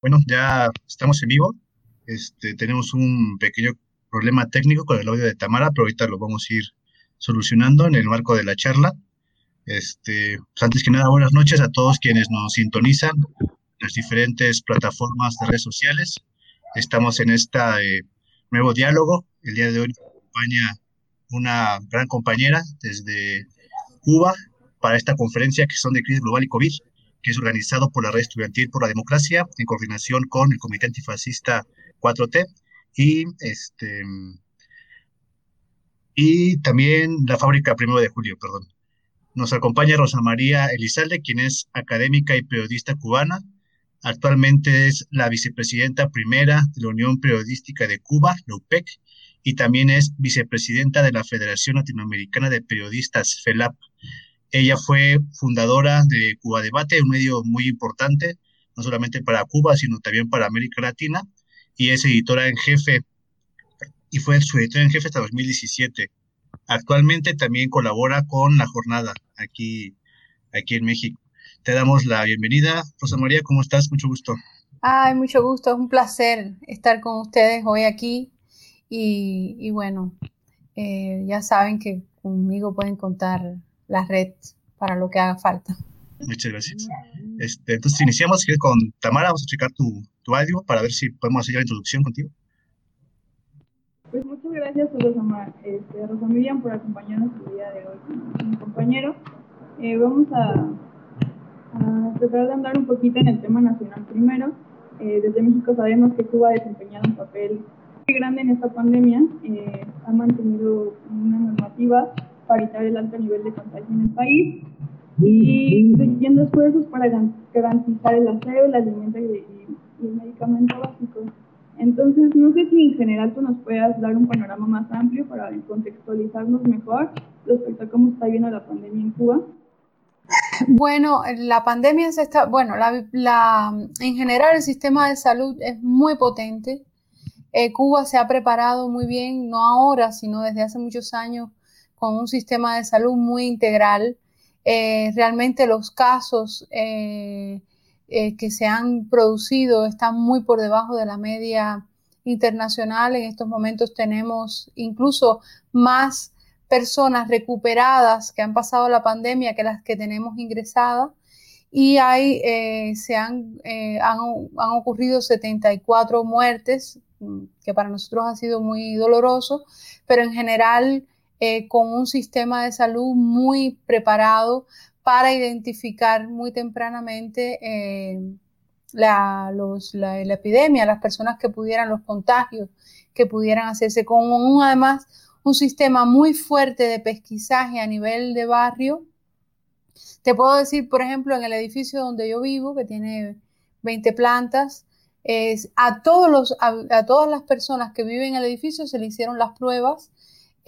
Bueno, ya estamos en vivo. Este, tenemos un pequeño problema técnico con el audio de Tamara, pero ahorita lo vamos a ir solucionando en el marco de la charla. Este, pues antes que nada, buenas noches a todos quienes nos sintonizan en las diferentes plataformas de redes sociales. Estamos en este nuevo diálogo. El día de hoy acompaña una gran compañera desde Cuba para esta conferencia que son de crisis global y COVID que es organizado por la Red Estudiantil por la Democracia en coordinación con el Comité Antifascista 4T y este y también la fábrica Primero de Julio, perdón. Nos acompaña Rosa María Elizalde, quien es académica y periodista cubana. Actualmente es la vicepresidenta primera de la Unión Periodística de Cuba, la UPEC, y también es vicepresidenta de la Federación Latinoamericana de Periodistas, FELAP. Ella fue fundadora de Cuba Debate, un medio muy importante, no solamente para Cuba, sino también para América Latina, y es editora en jefe, y fue su editora en jefe hasta 2017. Actualmente también colabora con La Jornada, aquí, aquí en México. Te damos la bienvenida. Rosa María, ¿cómo estás? Mucho gusto. Ay, mucho gusto, es un placer estar con ustedes hoy aquí. Y, bueno, eh, ya saben que conmigo pueden contar la red para lo que haga falta. Muchas gracias. Este, entonces iniciamos con Tamara, vamos a checar tu, tu audio para ver si podemos hacer la introducción contigo. Pues muchas gracias, Rosa, este, Rosa Miriam, por acompañarnos el día de hoy con mi compañero. Eh, vamos a, a, tratar de andar un poquito en el tema nacional primero. Eh, desde México sabemos que Cuba ha desempeñado un papel muy grande en esta pandemia, eh, ha mantenido una normativa para evitar el alto nivel de contagio en el país y incluyendo esfuerzos para garantizar el aseo, el alimento y, el medicamento básico. Entonces, no sé si en general tú nos puedas dar un panorama más amplio para contextualizarnos mejor respecto a cómo está viendo la pandemia en Cuba. Bueno, la pandemia se está, bueno, la, la, en general el sistema de salud es muy potente. Eh, Cuba se ha preparado muy bien, no ahora, sino desde hace muchos años, con un sistema de salud muy integral. Eh, realmente los casos eh, eh, que se han producido están muy por debajo de la media internacional. En estos momentos tenemos incluso más personas recuperadas que han pasado la pandemia que las que tenemos ingresadas y hay, se han, han, han, ocurrido 74 muertes, que para nosotros ha sido muy doloroso, pero en general eh, con un sistema de salud muy preparado para identificar muy tempranamente eh, la, la, epidemia, las personas que pudieran, los contagios que pudieran hacerse, con un, además un sistema muy fuerte de pesquisaje a nivel de barrio. Te puedo decir, por ejemplo, en el edificio donde yo vivo, que tiene 20 plantas, es, a, todos los, a todas las personas que viven en el edificio se le hicieron las pruebas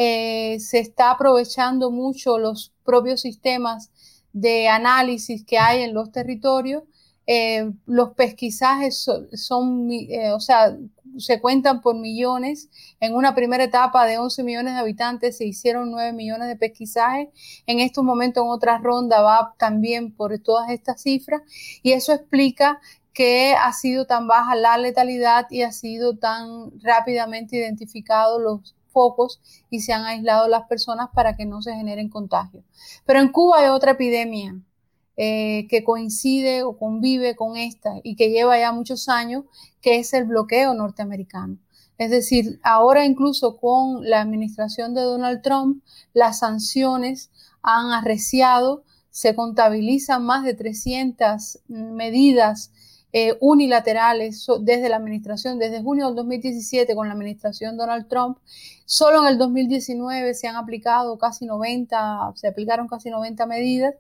eh, se está aprovechando mucho los propios sistemas de análisis que hay en los territorios. Eh, los pesquisajes son, eh, o sea, se cuentan por millones. En una primera etapa de 11 millones de habitantes se hicieron 9 millones de pesquisajes. En estos momentos, en otra ronda, va también por todas estas cifras. Y eso explica que ha sido tan baja la letalidad y ha sido tan rápidamente identificado los focos y se han aislado las personas para que no se generen contagios. Pero en Cuba hay otra epidemia eh, que coincide o convive con esta y que lleva ya muchos años, que es el bloqueo norteamericano. Es decir, ahora incluso con la administración de Donald Trump, las sanciones han arreciado, se contabilizan más de 300 medidas eh, unilaterales desde la administración, desde junio del 2017 con la administración Donald Trump. Solo en el 2019 se han aplicado casi 90, se aplicaron casi 90 medidas.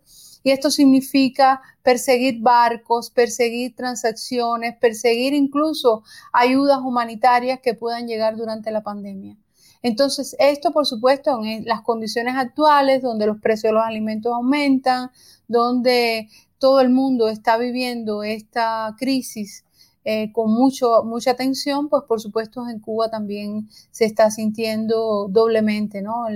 Y esto significa perseguir barcos, perseguir transacciones, perseguir incluso ayudas humanitarias que puedan llegar durante la pandemia. Entonces, esto, por supuesto, en las condiciones actuales, donde los precios de los alimentos aumentan, donde todo el mundo está viviendo esta crisis eh, con mucho, mucha tensión, pues por supuesto en Cuba también se está sintiendo doblemente ¿no?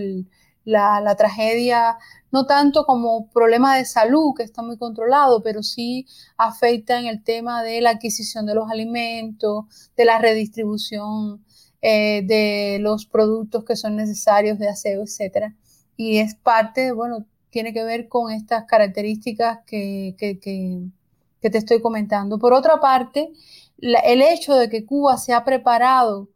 la, tragedia, no tanto como problema de salud, que está muy controlado, pero sí afecta en el tema de la adquisición de los alimentos, de la redistribución eh, de los productos que son necesarios de aseo, etcétera. Y es parte, bueno, tiene que ver con estas características que, te estoy comentando. Por otra parte, el hecho de que Cuba se ha preparado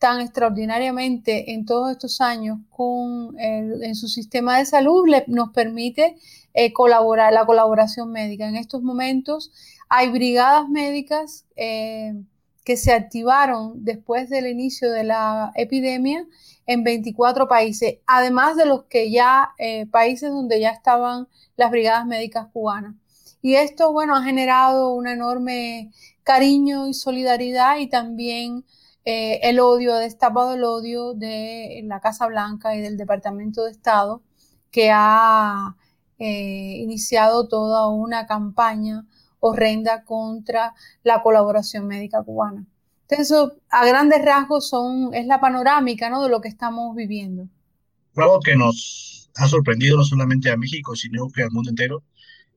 tan extraordinariamente en todos estos años con en su sistema de salud nos permite eh, colaborar, la colaboración médica. En estos momentos hay brigadas médicas eh, que se activaron después del inicio de la epidemia en 24 países, además de los que ya, eh, países donde ya estaban las brigadas médicas cubanas. Y esto, bueno, ha generado un enorme cariño y solidaridad y también eh, el odio, ha destapado el odio de la Casa Blanca y del Departamento de Estado, que ha eh, iniciado toda una campaña horrenda contra la colaboración médica cubana. Entonces, a grandes rasgos son, es la panorámica ¿no? de lo que estamos viviendo. Algo que nos ha sorprendido no solamente a México, sino que al mundo entero,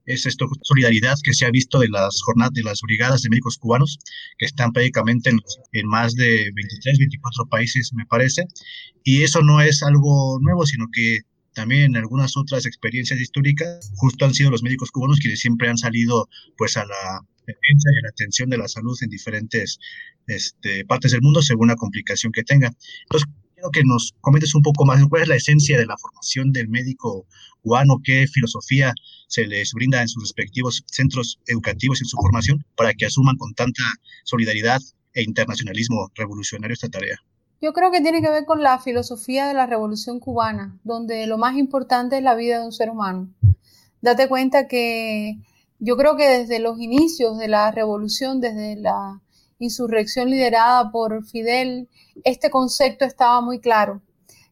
es esta solidaridad que se ha visto de las jornadas de las brigadas de médicos cubanos, que están prácticamente en, en, más de 23, 24 países, me parece. Y eso no es algo nuevo, sino que también en algunas otras experiencias históricas, justo han sido los médicos cubanos quienes siempre han salido pues a la y a la atención de la salud en diferentes este, partes del mundo según la complicación que tenga. Entonces, quiero que nos comentes un poco más cuál es la esencia de la formación del médico cubano, qué filosofía se les brinda en sus respectivos centros educativos en su formación para que asuman con tanta solidaridad e internacionalismo revolucionario esta tarea. Yo creo que tiene que ver con la filosofía de la revolución cubana, donde lo más importante es la vida de un ser humano. Date cuenta que yo creo que desde los inicios de la revolución, desde la insurrección liderada por Fidel, este concepto estaba muy claro.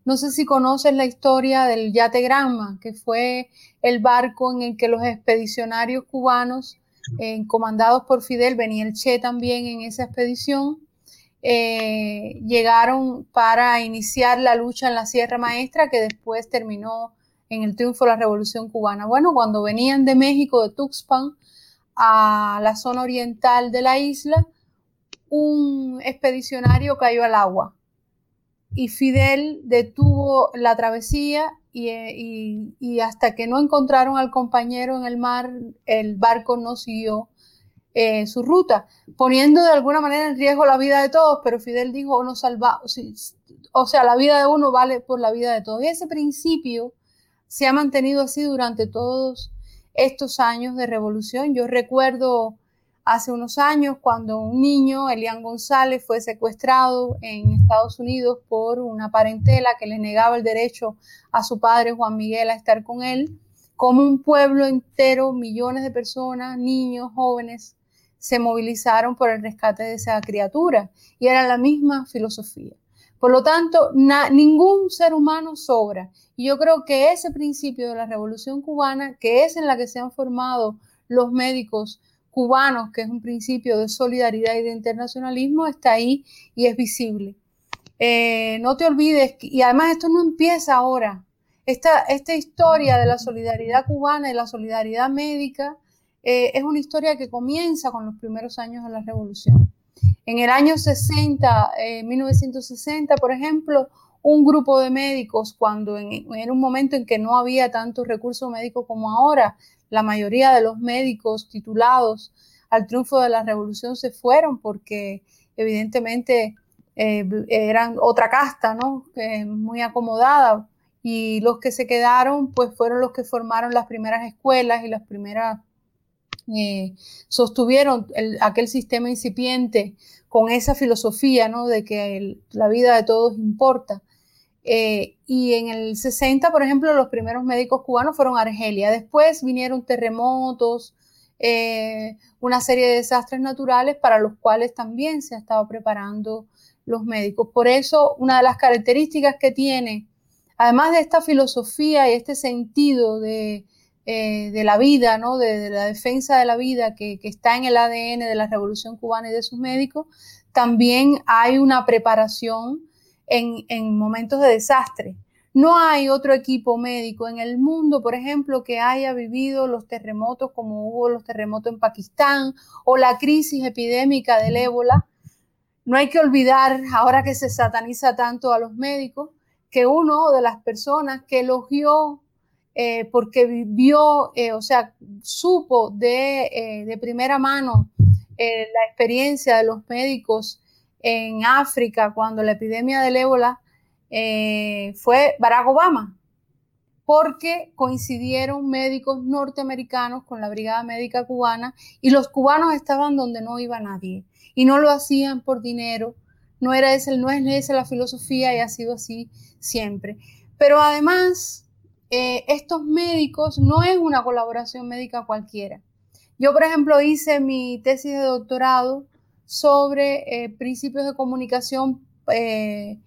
No sé si conoces la historia del Yate Granma, que fue el barco en el que los expedicionarios cubanos, eh, comandados por Fidel, venía el Che también en esa expedición, eh, llegaron para iniciar la lucha en la Sierra Maestra que después terminó en el triunfo de la Revolución Cubana. Bueno, cuando venían de México, de Tuxpan, a la zona oriental de la isla, un expedicionario cayó al agua y Fidel detuvo la travesía y, y, hasta que no encontraron al compañero en el mar, el barco no siguió eh, su ruta, poniendo de alguna manera en riesgo la vida de todos, pero Fidel dijo, no salva, o sea, la vida de uno vale por la vida de todos. Y ese principio se ha mantenido así durante todos estos años de revolución. Yo recuerdo hace unos años cuando un niño, Elian González, fue secuestrado en Estados Unidos por una parentela que le negaba el derecho a su padre Juan Miguel a estar con él, como un pueblo entero, millones de personas, niños, jóvenes, se movilizaron por el rescate de esa criatura y era la misma filosofía. Por lo tanto, ningún ser humano sobra. Y yo creo que ese principio de la revolución cubana, que es en la que se han formado los médicos cubanos, que es un principio de solidaridad y de internacionalismo, está ahí y es visible. Eh, no te olvides, y además esto no empieza ahora. Esta, historia de la solidaridad cubana y la solidaridad médica eh, es una historia que comienza con los primeros años de la revolución. En el año 60, 1960, eh, por ejemplo, un grupo de médicos, cuando en, un momento en que no había tantos recursos médicos como ahora, la mayoría de los médicos titulados al triunfo de la revolución se fueron porque evidentemente eh, eran otra casta, ¿no? muy acomodada. Y los que se quedaron, pues fueron los que formaron las primeras escuelas y las primeras eh, sostuvieron aquel sistema incipiente con esa filosofía ¿no? de que la vida de todos importa. Eh, y en el 60, por ejemplo, los primeros médicos cubanos fueron a Argelia. Después vinieron terremotos, eh, una serie de desastres naturales para los cuales también se ha estado preparando los médicos. Por eso, una de las características que tiene, además de esta filosofía y este sentido de, eh, de la vida, ¿no? De, la defensa de la vida que, está en el ADN de la Revolución Cubana y de sus médicos, también hay una preparación en, momentos de desastre. No hay otro equipo médico en el mundo, por ejemplo, que haya vivido los terremotos como hubo los terremotos en Pakistán o la crisis epidémica del ébola. No hay que olvidar, ahora que se sataniza tanto a los médicos, que uno de las personas que elogió eh, porque vivió, eh, o sea, supo de, eh, de primera mano la experiencia de los médicos en África cuando la epidemia del ébola fue Barack Obama, porque coincidieron médicos norteamericanos con la Brigada Médica Cubana y los cubanos estaban donde no iba nadie y no lo hacían por dinero. No, era ese, no es esa la filosofía y ha sido así siempre. Pero además, eh, estos médicos no es una colaboración médica cualquiera. Yo, por ejemplo, hice mi tesis de doctorado sobre eh, principios de comunicación eh,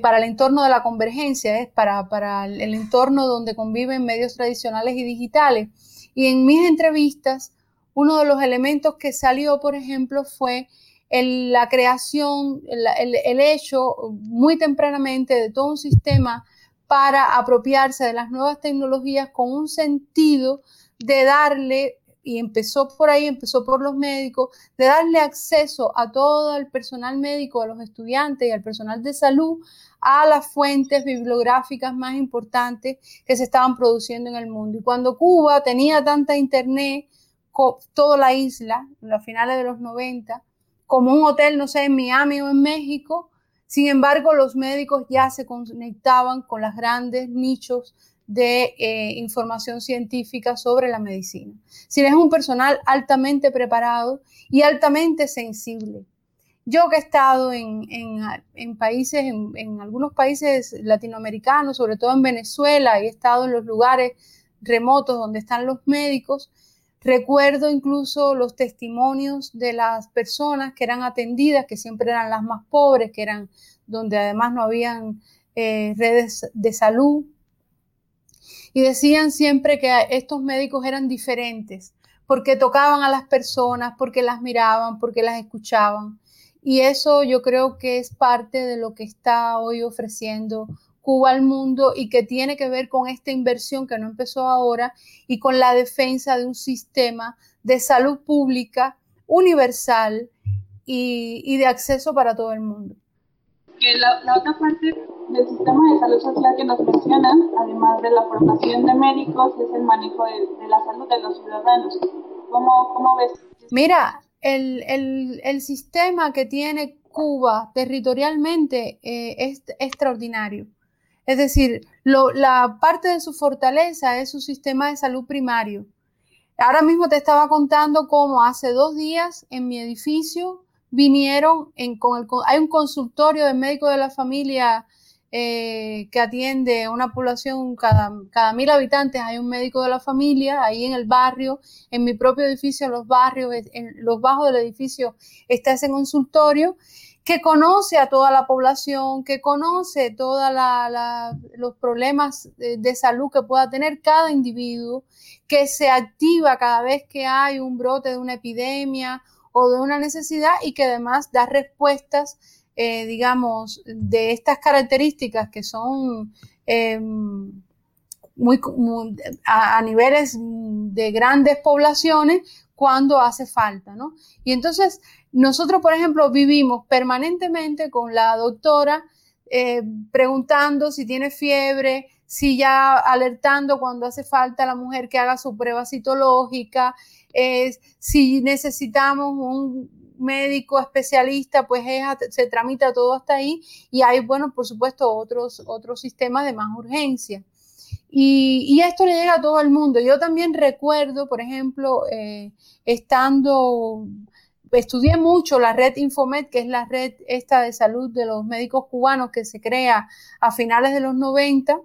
para el entorno de la convergencia, es para, para, el entorno donde conviven medios tradicionales y digitales. Y en mis entrevistas, uno de los elementos que salió, por ejemplo, fue la creación, el hecho muy tempranamente de todo un sistema para apropiarse de las nuevas tecnologías con un sentido de darle, y empezó por ahí, empezó por los médicos, de darle acceso a todo el personal médico, a los estudiantes y al personal de salud a las fuentes bibliográficas más importantes que se estaban produciendo en el mundo. Y cuando Cuba tenía tanta internet, toda la isla, en los finales de los 90, como un hotel, no sé, en Miami o en México, sin embargo, los médicos ya se conectaban con los grandes nichos de eh, información científica sobre la medicina. Si es un personal altamente preparado y altamente sensible. Yo que he estado en, países, en, algunos países latinoamericanos, sobre todo en Venezuela, y he estado en los lugares remotos donde están los médicos, recuerdo incluso los testimonios de las personas que eran atendidas, que siempre eran las más pobres, que eran donde además no habían eh, redes de salud. Y decían siempre que estos médicos eran diferentes, porque tocaban a las personas, porque las miraban, porque las escuchaban. Y eso yo creo que es parte de lo que está hoy ofreciendo Cuba al mundo y que tiene que ver con esta inversión que no empezó ahora y con la defensa de un sistema de salud pública universal y, y de acceso para todo el mundo que la, otra parte del sistema de salud social que nos mencionan, además de la formación de médicos, es el manejo de, la salud de los ciudadanos. ¿Cómo, cómo ves? Mira, el, el, el, sistema que tiene Cuba territorialmente eh, es extraordinario. Es decir, lo, la parte de su fortaleza es su sistema de salud primario. Ahora mismo te estaba contando cómo hace dos días en mi edificio vinieron en, con el, hay un consultorio de médico de la familia eh, que atiende una población cada, cada mil habitantes, hay un médico de la familia ahí en el barrio, en mi propio edificio, en los barrios, en los bajos del edificio está ese consultorio que conoce a toda la población, que conoce todos los problemas de, salud que pueda tener cada individuo, que se activa cada vez que hay un brote de una epidemia o de una necesidad y que además da respuestas, eh, digamos, de estas características que son eh, muy, a, niveles de grandes poblaciones cuando hace falta, ¿no? Y entonces nosotros, por ejemplo, vivimos permanentemente con la doctora eh, preguntando si tiene fiebre, si ya alertando cuando hace falta la mujer que haga su prueba citológica, si necesitamos un médico especialista, pues se tramita todo hasta ahí y hay, bueno, por supuesto, otros, otros sistemas de más urgencia. Y, esto le llega a todo el mundo. Yo también recuerdo, por ejemplo, eh, estando, estudié mucho la red Infomed, que es la red esta de salud de los médicos cubanos que se crea a finales de los 90.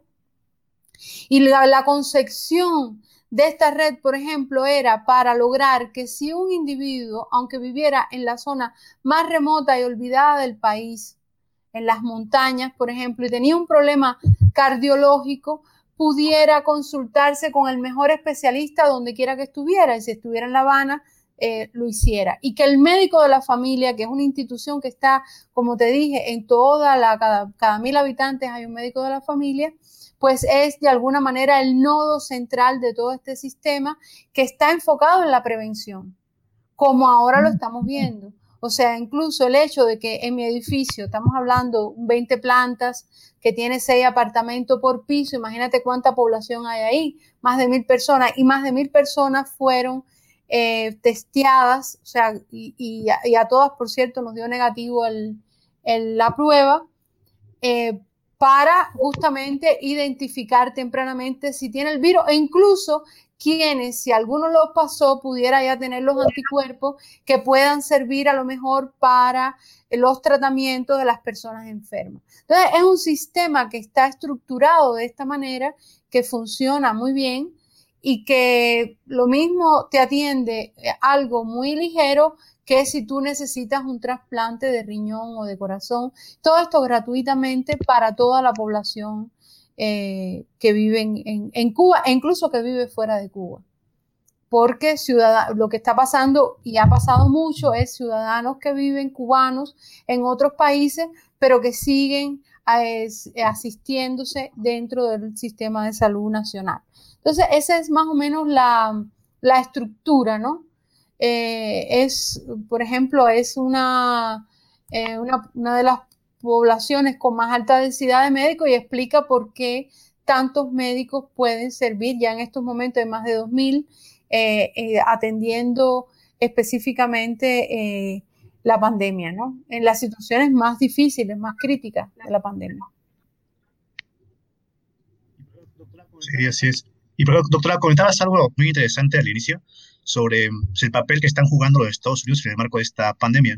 Y la, concepción de esta red, por ejemplo, era para lograr que si un individuo, aunque viviera en la zona más remota y olvidada del país, en las montañas, por ejemplo, y tenía un problema cardiológico, pudiera consultarse con el mejor especialista donde quiera que estuviera. Y si estuviera en La Habana, eh, lo hiciera. Y que el médico de la familia, que es una institución que está, como te dije, en toda la, cada, cada mil habitantes hay un médico de la familia, pues es de alguna manera el nodo central de todo este sistema que está enfocado en la prevención, como ahora lo estamos viendo. O sea, incluso el hecho de que en mi edificio, estamos hablando 20 plantas, que tiene 6 apartamentos por piso, imagínate cuánta población hay ahí, más de mil personas, y más de mil personas fueron eh, testeadas, o sea, y, a, todas, por cierto, nos dio negativo la prueba, eh, para justamente identificar tempranamente si tiene el virus e incluso quienes, si alguno lo pasó, pudiera ya tener los anticuerpos que puedan servir a lo mejor para los tratamientos de las personas enfermas. Entonces, es un sistema que está estructurado de esta manera, que funciona muy bien y que lo mismo te atiende eh, algo muy ligero que si tú necesitas un trasplante de riñón o de corazón. Todo esto gratuitamente para toda la población eh, que vive en, Cuba e incluso que vive fuera de Cuba. Porque lo que está pasando, y ha pasado mucho, es ciudadanos que viven cubanos en otros países, pero que siguen asistiéndose dentro del sistema de salud nacional. Entonces, esa es más o menos la, estructura, ¿no? Eh, es, por ejemplo, es una, eh, una, una, de las poblaciones con más alta densidad de médicos y explica por qué tantos médicos pueden servir ya en estos momentos de más de 2.000, eh, atendiendo específicamente la pandemia, ¿no? En las situaciones más difíciles, más críticas de la pandemia. Sí, así es. Y doctora, comentabas algo muy interesante al inicio sobre pues, el papel que están jugando los Estados Unidos en el marco de esta pandemia,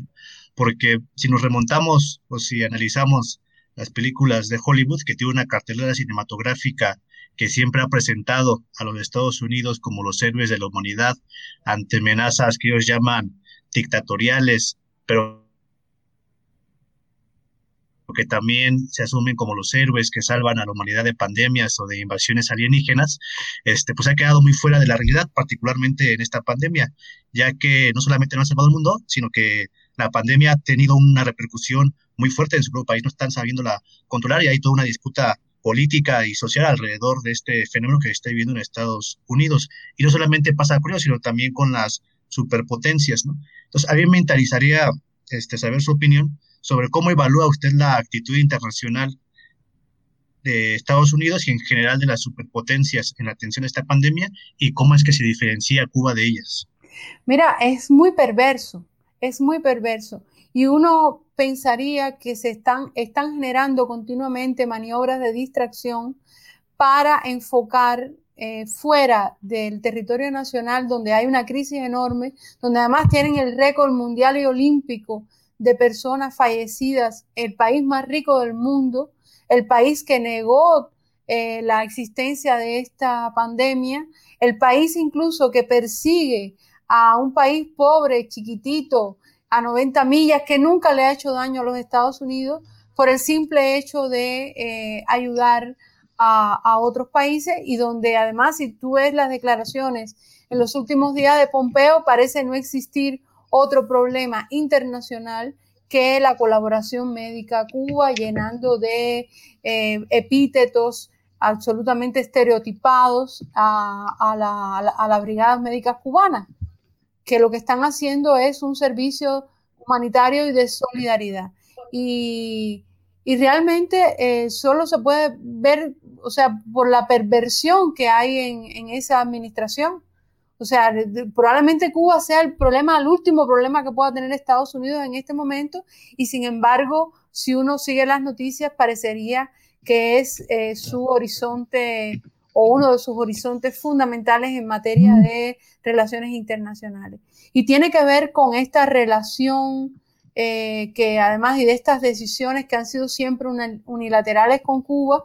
porque si nos remontamos o si analizamos las películas de Hollywood, que tiene una cartelera cinematográfica que siempre ha presentado a los Estados Unidos como los héroes de la humanidad ante amenazas que ellos llaman dictatoriales, pero que también se asumen como los héroes que salvan a la humanidad de pandemias o de invasiones alienígenas, este, pues ha quedado muy fuera de la realidad, particularmente en esta pandemia, ya que no solamente no ha salvado el mundo, sino que la pandemia ha tenido una repercusión muy fuerte en su propio país, no están sabiéndola controlar y hay toda una disputa política y social alrededor de este fenómeno que se está viviendo en Estados Unidos. Y no solamente pasa con ellos, sino también con las superpotencias, ¿no? Entonces, a mí me interesaría este, saber su opinión sobre cómo evalúa usted la actitud internacional de Estados Unidos y en general de las superpotencias en la atención a esta pandemia y cómo es que se diferencia Cuba de ellas. Mira, es muy perverso, es muy perverso. Y uno pensaría que se están, están generando continuamente maniobras de distracción para enfocar eh, fuera del territorio nacional, donde hay una crisis enorme, donde además tienen el récord mundial y olímpico de personas fallecidas, el país más rico del mundo, el país que negó eh, la existencia de esta pandemia, el país incluso que persigue a un país pobre, chiquitito, a 90 millas, que nunca le ha hecho daño a los Estados Unidos por el simple hecho de eh, ayudar a, a, otros países y donde además si tú ves las declaraciones en los últimos días de Pompeo parece no existir otro problema internacional que la colaboración médica Cuba, llenando de eh, epítetos absolutamente estereotipados a, las brigadas médicas cubanas, que lo que están haciendo es un servicio humanitario y de solidaridad. Y, realmente eh, solo se puede ver, o sea, por la perversión que hay en esa administración, o sea, probablemente Cuba sea el problema, el último problema que pueda tener Estados Unidos en este momento y sin embargo, si uno sigue las noticias, parecería que es eh, su horizonte o uno de sus horizontes fundamentales en materia de relaciones internacionales. Y tiene que ver con esta relación eh, que además y de estas decisiones que han sido siempre unilaterales con Cuba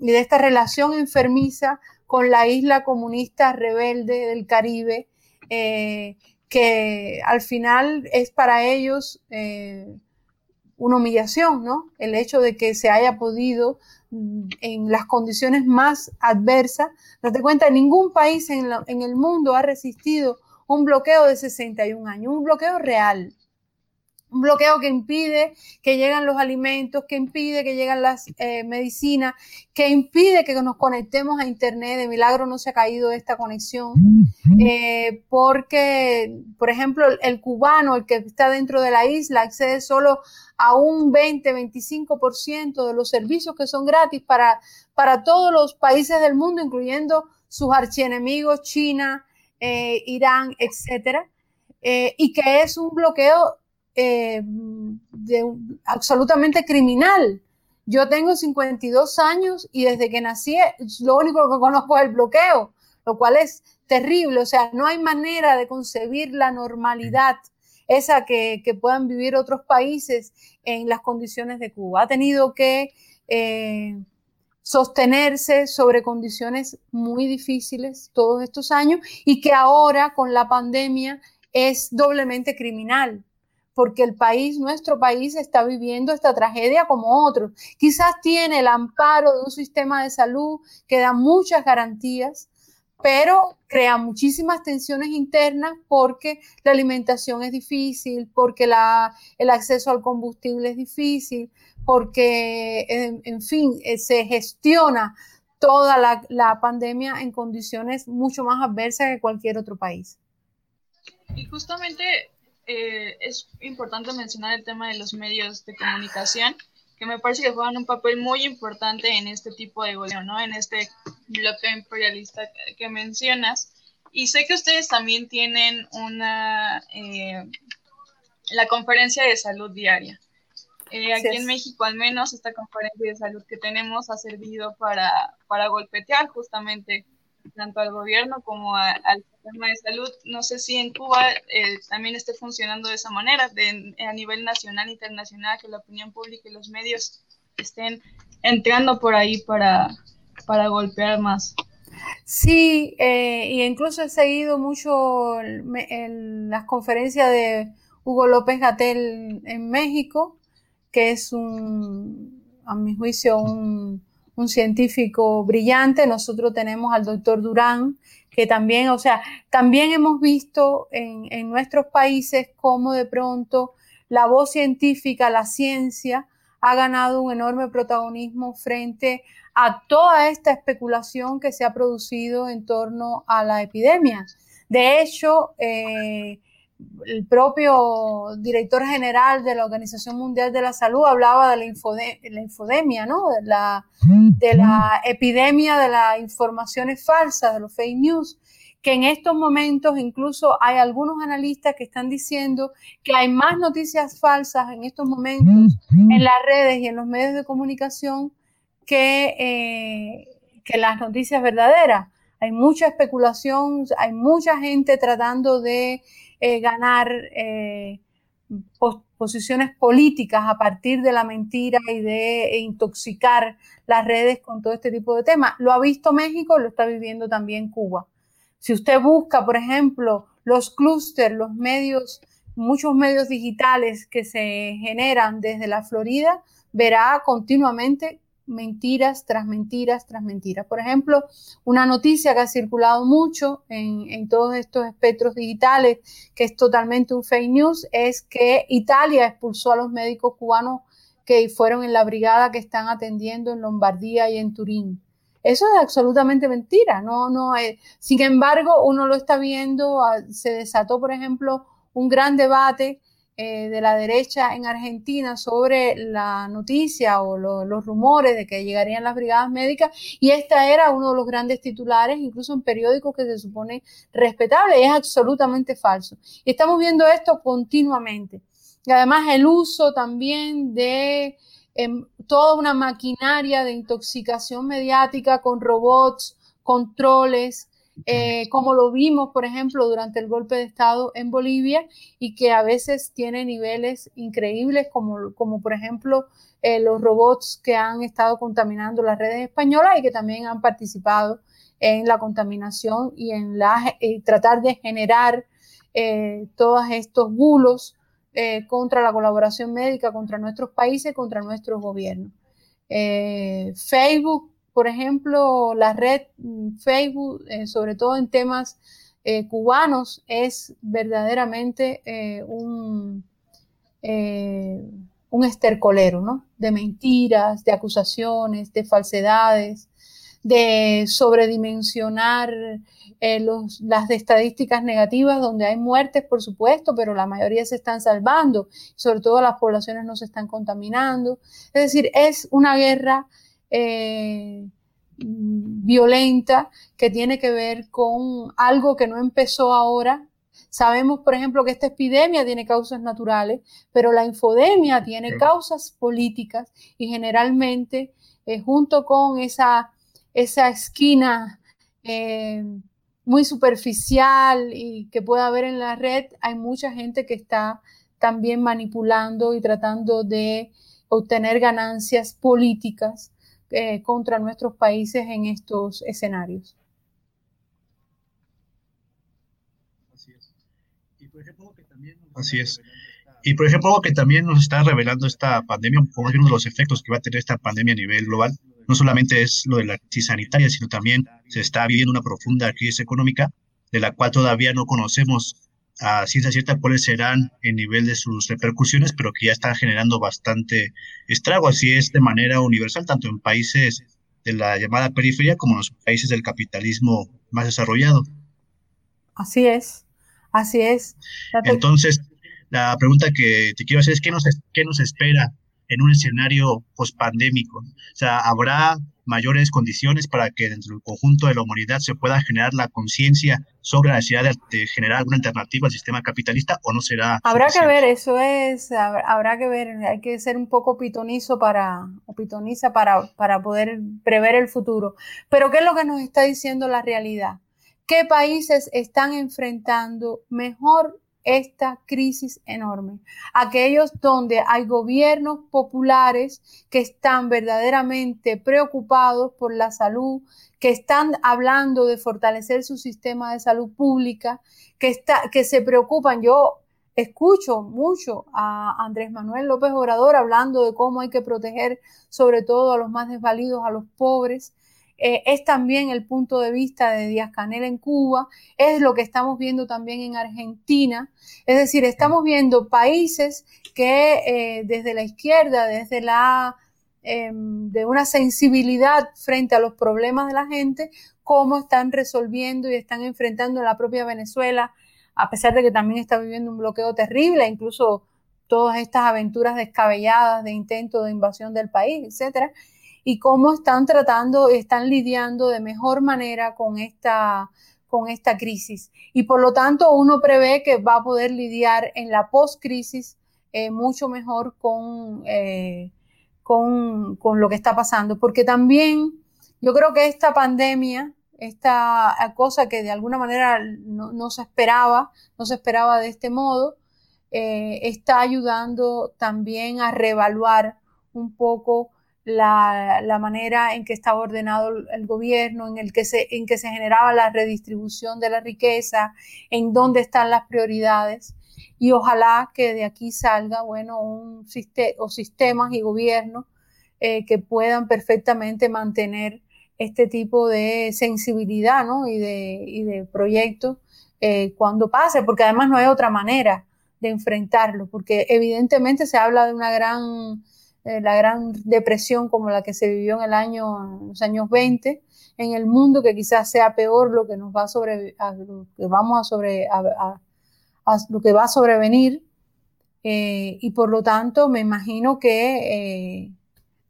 y de esta relación enfermiza con la isla comunista rebelde del Caribe, eh, que al final es para ellos eh, una humillación, ¿no? El hecho de que se haya podido mm, en las condiciones más adversas, date cuenta, ningún país en, el mundo ha resistido un bloqueo de 61 años, un bloqueo real un bloqueo que impide que lleguen los alimentos, que impide que lleguen las eh, medicinas, que impide que nos conectemos a Internet. De milagro no se ha caído esta conexión, eh, porque, por ejemplo, el, cubano, el que está dentro de la isla, accede solo a un 20-25% de los servicios que son gratis para, para todos los países del mundo, incluyendo sus archienemigos, China, eh, Irán, etcétera. y que es un bloqueo eh, absolutamente criminal. Yo tengo 52 años y desde que nací lo único que conozco es el bloqueo, lo cual es terrible. O sea, no hay manera de concebir la normalidad esa que, puedan vivir otros países en las condiciones de Cuba. Ha tenido que eh, sostenerse sobre condiciones muy difíciles todos estos años y que ahora con la pandemia es doblemente criminal porque el país, nuestro país, está viviendo esta tragedia como otros. Quizás tiene el amparo de un sistema de salud que da muchas garantías, pero crea muchísimas tensiones internas porque la alimentación es difícil, porque el acceso al combustible es difícil, porque, en, fin, eh, se gestiona toda la, la pandemia en condiciones mucho más adversas que cualquier otro país. Y justamente eh, es importante mencionar el tema de los medios de comunicación, que me parece que juegan un papel muy importante en este tipo de gobierno, ¿no? En este bloque imperialista que, mencionas. Y sé que ustedes también tienen una, eh, la conferencia de salud diaria. Eh, aquí en México, al menos, esta conferencia de salud que tenemos ha servido para, para golpetear justamente tanto al gobierno como al sistema de salud. No sé si en Cuba eh, también esté funcionando de esa manera, de, a nivel nacional, internacional, que la opinión pública y los medios estén entrando por ahí para, para golpear más. Sí, eh, y incluso he seguido mucho las conferencias de Hugo López Gatel en México, que es un, a mi juicio, un un científico brillante. Nosotros tenemos al doctor Durán, que también, o sea, también hemos visto en, en nuestros países cómo de pronto la voz científica, la ciencia, ha ganado un enorme protagonismo frente a toda esta especulación que se ha producido en torno a la epidemia. De hecho, eh, el propio director general de la Organización Mundial de la Salud hablaba de la, infodemia, ¿no? De la, de la epidemia de las informaciones falsas, de los fake news, que en estos momentos incluso hay algunos analistas que están diciendo que hay más noticias falsas en estos momentos en las redes y en los medios de comunicación que, eh, que las noticias verdaderas. Hay mucha especulación, hay mucha gente tratando de eh, ganar eh, posiciones políticas a partir de la mentira y de intoxicar las redes con todo este tipo de temas. Lo ha visto México, lo está viviendo también Cuba. Si usted busca, por ejemplo, los clústeres, los medios, muchos medios digitales que se generan desde la Florida, verá continuamente mentiras tras mentiras tras mentiras. Por ejemplo, una noticia que ha circulado mucho en, todos estos espectros digitales, que es totalmente un fake news, es que Italia expulsó a los médicos cubanos que fueron en la brigada que están atendiendo en Lombardía y en Turín. Eso es absolutamente mentira, no, no. Eh, sin embargo, uno lo está viendo, ah, se desató, por ejemplo, un gran debate eh, de la derecha en Argentina sobre la noticia o los rumores de que llegarían las brigadas médicas y esta era uno de los grandes titulares, incluso en periódicos que se supone respetable y es absolutamente falso. Y estamos viendo esto continuamente. Y además el uso también de em, toda una maquinaria de intoxicación mediática con robots, controles, eh, como lo vimos, por ejemplo, durante el golpe de Estado en Bolivia y que a veces tiene niveles increíbles, como, como por ejemplo eh, los robots que han estado contaminando las redes españolas y que también han participado en la contaminación y en la, eh, tratar de generar todos estos bulos contra la colaboración médica, contra nuestros países, contra nuestros gobiernos. Facebook por ejemplo, la red mm, Facebook, eh, sobre todo en temas eh, cubanos es verdaderamente eh, un, un estercolero, ¿no? De mentiras, de acusaciones, de falsedades, de sobredimensionar las estadísticas negativas donde hay muertes, por supuesto, pero la mayoría se están salvando, sobre todo las poblaciones no se están contaminando. Es decir, es una guerra violenta que tiene que ver con algo que no empezó ahora. Sabemos, por ejemplo, que esta epidemia tiene causas naturales, pero la infodemia tiene causas políticas y generalmente eh, junto con esa, esa esquina eh, muy superficial y que pueda haber en la red, hay mucha gente que está también manipulando y tratando de obtener ganancias políticas eh, contra nuestros países en estos escenarios. Así es. Y por ejemplo, que también Así es. Y por ejemplo, algo que también nos está revelando esta pandemia, como uno de los efectos que va a tener esta pandemia a nivel global, no solamente es lo de la crisis sanitaria, sino también se está viviendo una profunda crisis económica, de la cual todavía no conocemos a ciencia cierta cuáles serán el nivel de sus repercusiones, pero que ya están generando bastante estrago. Así es de manera universal, tanto en países de la llamada periferia como en los países del capitalismo más desarrollado. Así es, así es. Entonces, la pregunta que te quiero hacer es, ¿qué nos, qué nos espera en un escenario pospandémico? O sea, ¿habrá mayores condiciones para que dentro del conjunto de la humanidad se pueda generar la conciencia sobre la necesidad de, generar alguna alternativa al sistema capitalista o no será. Habrá que ver, eso es, habrá que ver, hay que ser un poco pitonizo para, o pitoniza para, para poder prever el futuro. Pero ¿qué es lo que nos está diciendo la realidad? ¿Qué países están enfrentando mejor esta crisis enorme. Aquellos donde hay gobiernos populares que están verdaderamente preocupados por la salud, que están hablando de fortalecer su sistema de salud pública, que, está, que se preocupan. Yo escucho mucho a Andrés Manuel López Obrador hablando de cómo hay que proteger sobre todo a los más desvalidos, a los pobres. Eh, es también el punto de vista de Díaz Canel en Cuba, es lo que estamos viendo también en Argentina. Es decir, estamos viendo países que eh, desde la izquierda, desde la em, de una sensibilidad frente a los problemas de la gente, cómo están resolviendo y están enfrentando la propia Venezuela, a pesar de que también está viviendo un bloqueo terrible, incluso todas estas aventuras descabelladas de intento de invasión del país, etcétera y cómo están tratando, están lidiando de mejor manera con esta, con esta crisis. Y por lo tanto, uno prevé que va a poder lidiar en la post-crisis eh, mucho mejor con, eh, con, con, lo que está pasando. Porque también yo creo que esta pandemia, esta cosa que de alguna manera no, se esperaba, no se esperaba de este modo, eh, está ayudando también a reevaluar un poco la, manera en que estaba ordenado el gobierno, en, el que se, en que se generaba la redistribución de la riqueza, en dónde están las prioridades. Y ojalá que de aquí salga, bueno, un sistema o sistemas y gobiernos eh, que puedan perfectamente mantener este tipo de sensibilidad ¿no? y, de, y proyectos eh, cuando pase, porque además no hay otra manera de enfrentarlo, porque evidentemente se habla de una gran eh, la gran depresión como la que se vivió en el año, los años 20 en el mundo, que quizás sea peor lo que nos va a sobre, lo que vamos a sobre, a, lo que va a sobrevenir. Eh, y por lo tanto, me imagino que eh,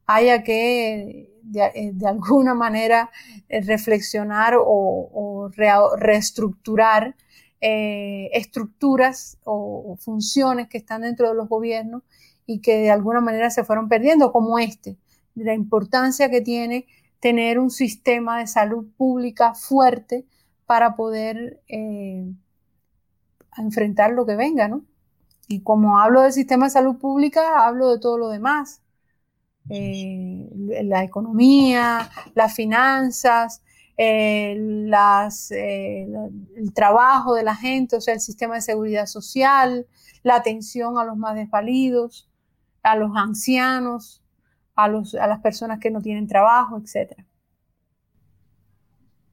haya que de, alguna manera reflexionar o, reestructurar estructuras o funciones que están dentro de los gobiernos y que de alguna manera se fueron perdiendo, como este, de la importancia que tiene tener un sistema de salud pública fuerte para poder eh, enfrentar lo que venga, ¿no? Y como hablo del sistema de salud pública, hablo de todo lo demás. Eh, la economía, las finanzas, eh, el trabajo de la gente, o sea, el sistema de seguridad social, la atención a los más desvalidos, a los ancianos, a, los, a las personas que no tienen trabajo, etc.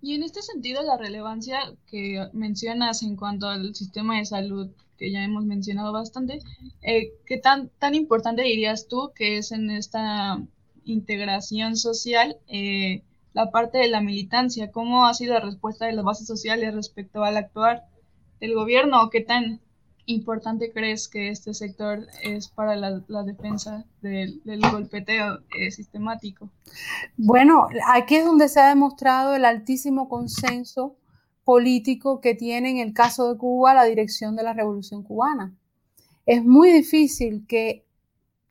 Y en este sentido, la relevancia que mencionas en cuanto al sistema de salud, que ya hemos mencionado bastante, eh, ¿qué tan, tan importante dirías tú que es en esta integración social eh, la parte de la militancia? ¿Cómo ha sido la respuesta de las bases sociales respecto al actuar del gobierno? ¿O qué tan importante crees que este sector es para la, defensa del, golpeteo eh, sistemático? Bueno, aquí es donde se ha demostrado el altísimo consenso político que tiene en el caso de Cuba la dirección de la revolución cubana. Es muy difícil que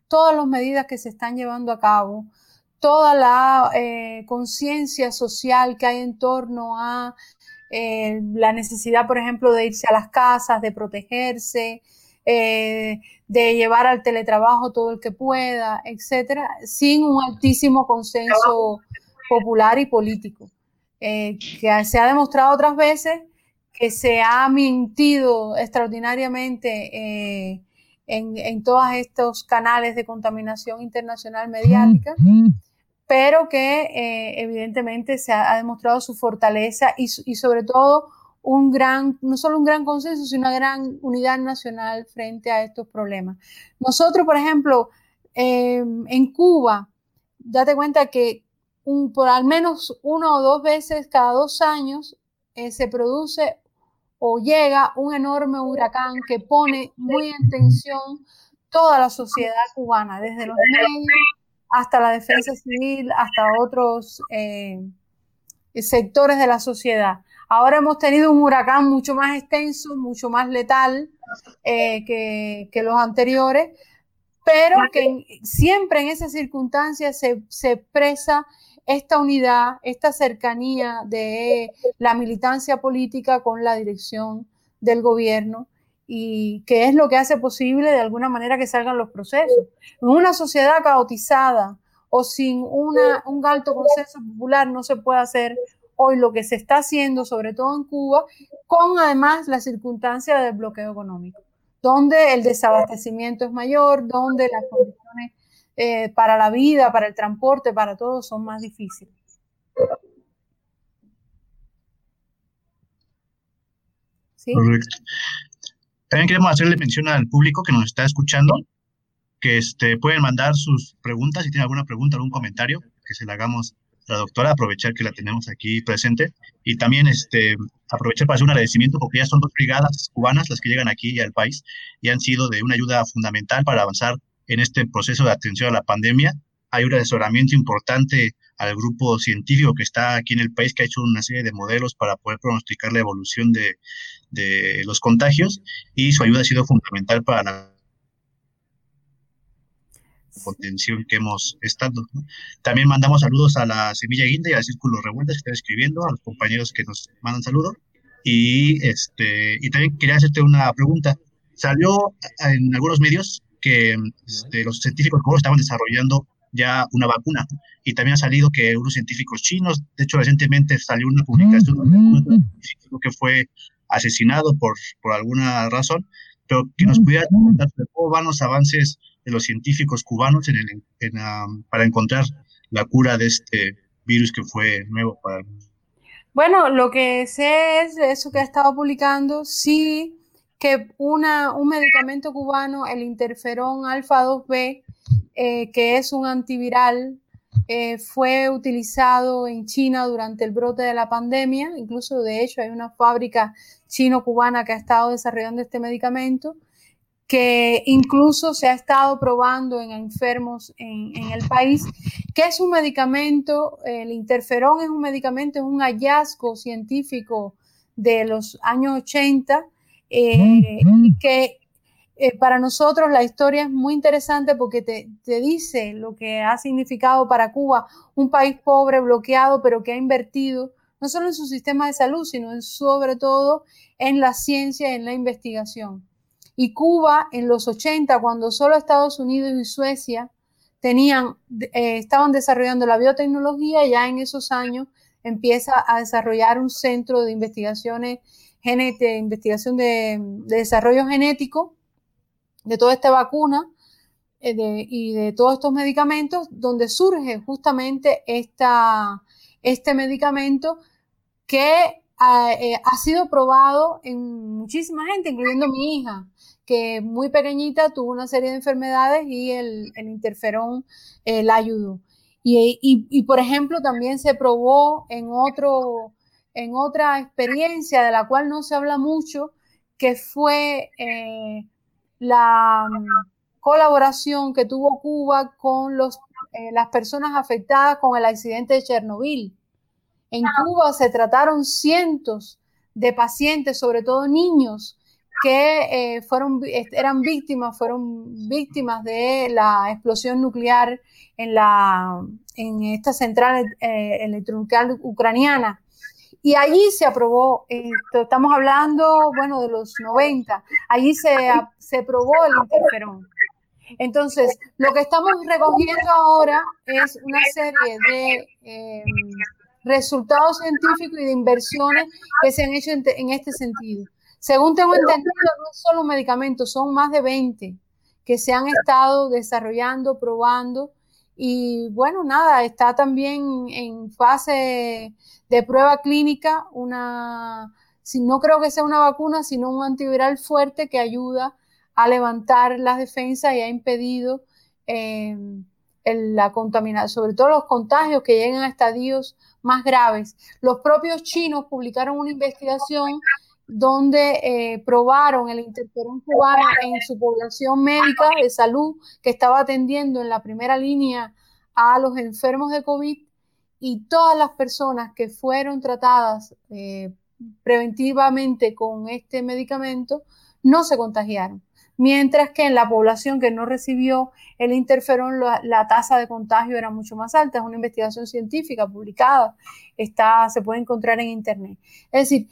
todas las medidas que se están llevando a cabo, toda la eh, conciencia social que hay en torno a eh, la necesidad, por ejemplo, de irse a las casas, de protegerse, eh, de llevar al teletrabajo todo el que pueda, etcétera, sin un altísimo consenso popular y político. Eh, que se ha demostrado otras veces que se ha mentido extraordinariamente en, en, todos estos canales de contaminación internacional mediática pero que eh, evidentemente se ha, demostrado su fortaleza y, sobre todo un gran, no solo un gran consenso, sino una gran unidad nacional frente a estos problemas. Nosotros, por ejemplo, em, en Cuba, date cuenta que por al menos una o dos veces cada dos años eh, se produce o llega un enorme huracán que pone muy en tensión toda la sociedad cubana, desde los medios hasta la defensa civil, hasta otros eh, sectores de la sociedad. Ahora hemos tenido un huracán mucho más extenso, mucho más letal eh, que, los anteriores, pero que siempre en esas circunstancias se, se expresa esta unidad, esta cercanía de la militancia política con la dirección del gobierno y que es lo que hace posible de alguna manera que salgan los procesos. En una sociedad caotizada o sin una, un alto consenso popular no se puede hacer hoy lo que se está haciendo, sobre todo en Cuba, con además la circunstancia del bloqueo económico, donde el desabastecimiento es mayor, donde las condiciones eh, para la vida, para el transporte, para todo son más difíciles. Correcto. También queremos hacerle mención al público que nos está escuchando, que este, pueden mandar sus preguntas, si tienen alguna pregunta, algún comentario, que se la hagamos a la doctora, aprovechar que la tenemos aquí presente, y también este, aprovechar para hacer un agradecimiento, porque ya son dos brigadas cubanas las que llegan aquí al país y han sido de una ayuda fundamental para avanzar en este proceso de atención a la pandemia. Hay un asesoramiento importante al grupo científico que está aquí en el país, que ha hecho una serie de modelos para poder pronosticar la evolución de, de los contagios y su ayuda ha sido fundamental para la contención que hemos estado. También mandamos saludos a la Semilla Guinda y al Círculo Revueltas que están escribiendo, a los compañeros que nos mandan saludos. Y, este, y también quería hacerte una pregunta. Salió en algunos medios que este, los científicos estaban desarrollando ya una vacuna. Y también ha salido que unos científicos chinos, de hecho recientemente salió una publicación que fue asesinado por, por alguna razón, pero que nos pudiera contar cómo van los avances de los científicos cubanos en el, para encontrar la cura de este virus que fue nuevo para Bueno, lo que sé es eso que ha estado publicando, sí que una, un medicamento cubano, el interferón alfa 2B, eh, que es un antiviral eh, fue utilizado en China durante el brote de la pandemia, incluso de hecho hay una fábrica chino-cubana que ha estado desarrollando este medicamento, que incluso se ha estado probando en enfermos en, el país, que es un medicamento, el interferón es un medicamento, es un hallazgo científico de los años 80, eh, que eh, para nosotros la historia es muy interesante porque te, dice lo que ha significado para Cuba un país pobre, bloqueado, pero que ha invertido no solo en su sistema de salud, sino en, sobre todo en la ciencia y en la investigación. Y Cuba en los 80, cuando solo Estados Unidos y Suecia tenían, eh, estaban desarrollando la biotecnología, ya en esos años empieza a desarrollar un centro de investigaciones, de investigación de desarrollo genético de toda esta vacuna eh, y de todos estos medicamentos, donde surge justamente esta, este medicamento que ha, eh, ha sido probado en muchísima gente, incluyendo mi hija que muy pequeñita tuvo una serie de enfermedades y el, interferón eh, la ayudó. Y, por ejemplo, también se probó en, otro, en otra experiencia de la cual no se habla mucho, que fue eh, la mm, colaboración que tuvo Cuba con los, eh, las personas afectadas con el accidente de Chernobyl. En Cuba se trataron cientos de pacientes, sobre todo niños, que eh, fueron, eran víctimas, fueron víctimas de la explosión nuclear en, la, en esta central eh, electronuclear ucraniana. Y allí se aprobó, estamos hablando, bueno, de los 90, allí se, se probó el interferón. Entonces, lo que estamos recogiendo ahora es una serie de em, resultados científicos y de inversiones que se han hecho en este sentido. Según tengo entendido, no es solo un medicamento, son más de 20 que se han estado desarrollando, probando. Y bueno, nada, está también en fase de prueba clínica una, si no creo que sea una vacuna, sino un antiviral fuerte que ayuda a levantar las defensas y ha impedido eh, la contaminación, sobre todo los contagios que llegan a estadios más graves. Los propios chinos publicaron una investigación donde eh, probaron el interferón cubano en su población médica de salud que estaba atendiendo en la primera línea a los enfermos de COVID y todas las personas que fueron tratadas eh, preventivamente con este medicamento no se contagiaron. Mientras que en la población que no recibió el interferón, la, la, tasa de contagio era mucho más alta. Es una investigación científica publicada, está, se puede encontrar en Internet. Es decir,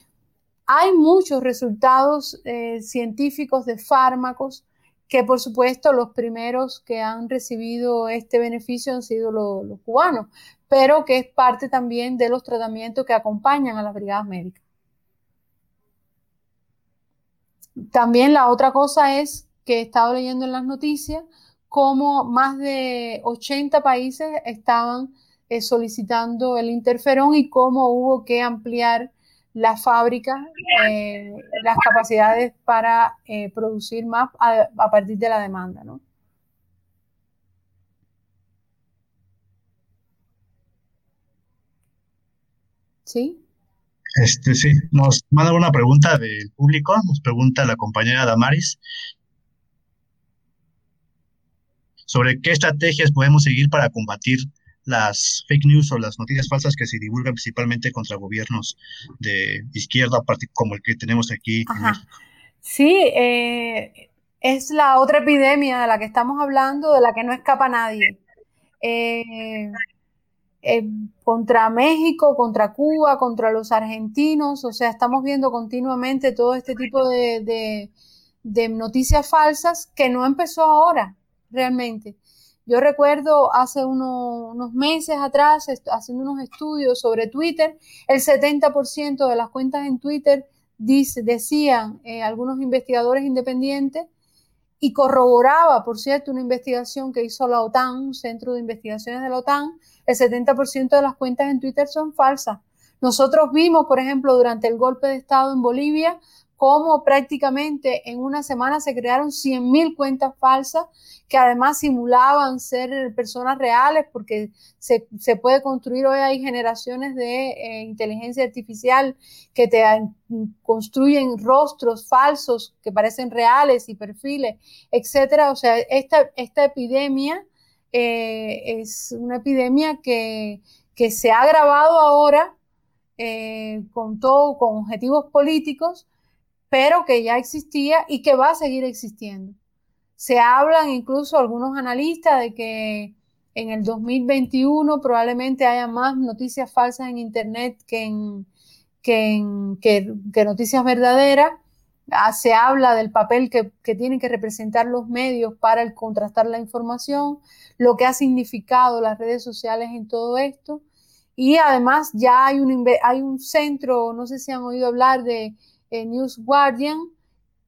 hay muchos resultados eh, científicos de fármacos que por supuesto los primeros que han recibido este beneficio han sido los, cubanos, pero que es parte también de los tratamientos que acompañan a las brigadas médicas. También la otra cosa es que he estado leyendo en las noticias cómo más de 80 países estaban eh, solicitando el interferón y cómo hubo que ampliar la fábrica eh, las capacidades para eh, producir más a, partir de la demanda, ¿no? ¿Sí? Este, sí, nos manda una pregunta del público, nos pregunta la compañera Damaris sobre qué estrategias podemos seguir para combatir las fake news o las noticias falsas que se divulgan principalmente contra gobiernos de izquierda, como el que tenemos aquí. Sí, eh, es la otra epidemia de la que estamos hablando, de la que no escapa nadie. Eh, eh, contra México, contra Cuba, contra los argentinos, o sea, estamos viendo continuamente todo este tipo de, de noticias falsas que no empezó ahora, realmente. Yo recuerdo hace unos meses atrás, haciendo unos estudios sobre Twitter, el 70% de las cuentas en Twitter decían eh, algunos investigadores independientes y corroboraba, por cierto, una investigación que hizo la OTAN, un centro de investigaciones de la OTAN, el 70% de las cuentas en Twitter son falsas. Nosotros vimos, por ejemplo, durante el golpe de Estado en Bolivia, cómo prácticamente en una semana se crearon 100.000 cuentas falsas que además simulaban ser personas reales porque se, puede construir hoy hay generaciones de eh, inteligencia artificial que te construyen rostros falsos que parecen reales y perfiles, etcétera. O sea, esta, esta epidemia eh, es una epidemia que, que, se ha agravado ahora eh, con todo, con objetivos políticos, pero que ya existía y que va a seguir existiendo. Se hablan incluso algunos analistas de que en el 2021 probablemente haya más noticias falsas en Internet que, en, que, noticias verdaderas. Ah, se habla del papel que, tienen que representar los medios para el contrastar la información, lo que ha significado las redes sociales en todo esto. Y además ya hay un, hay un centro, no sé si han oído hablar de News Guardian,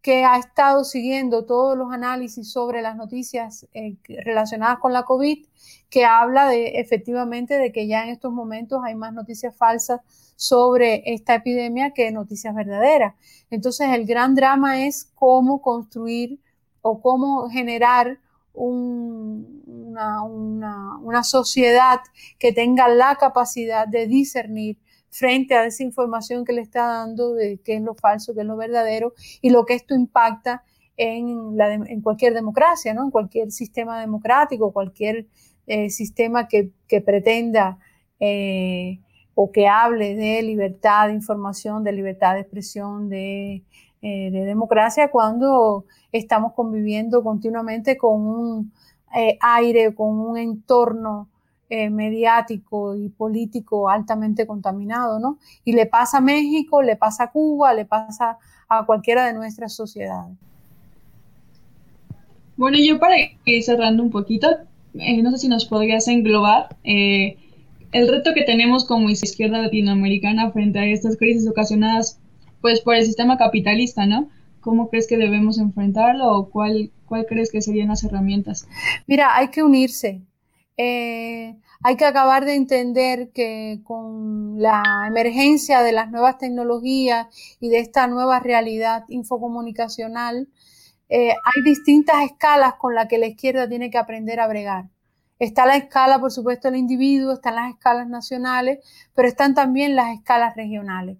que ha estado siguiendo todos los análisis sobre las noticias eh, relacionadas con la COVID, que habla de efectivamente de que ya en estos momentos hay más noticias falsas sobre esta epidemia que noticias verdaderas. Entonces el gran drama es cómo construir o cómo generar una, una sociedad que tenga la capacidad de discernir frente a esa información que le está dando de qué es lo falso, qué es lo verdadero y lo que esto impacta en, la en cualquier democracia, ¿no? en cualquier sistema democrático, cualquier eh, sistema que, pretenda eh, o que hable de libertad de información, de libertad de expresión, de, eh, de democracia, cuando estamos conviviendo continuamente con un aire, con un entorno eh, mediático y político altamente contaminado, ¿no? Y le pasa a México, le pasa a Cuba, le pasa a cualquiera de nuestras sociedades. Bueno, yo para ir cerrando un poquito, eh, no sé si nos podrías englobar eh, el reto que tenemos como izquierda latinoamericana frente a estas crisis ocasionadas pues por el sistema capitalista, ¿no? ¿Cómo crees que debemos enfrentarlo o cuál, cuál crees que serían las herramientas? Mira, hay que unirse, eh, hay que acabar de entender que con la emergencia de las nuevas tecnologías y de esta nueva realidad infocomunicacional, eh, hay distintas escalas con las que la izquierda tiene que aprender a bregar. Está la escala, por supuesto, del individuo, están las escalas nacionales, pero están también las escalas regionales.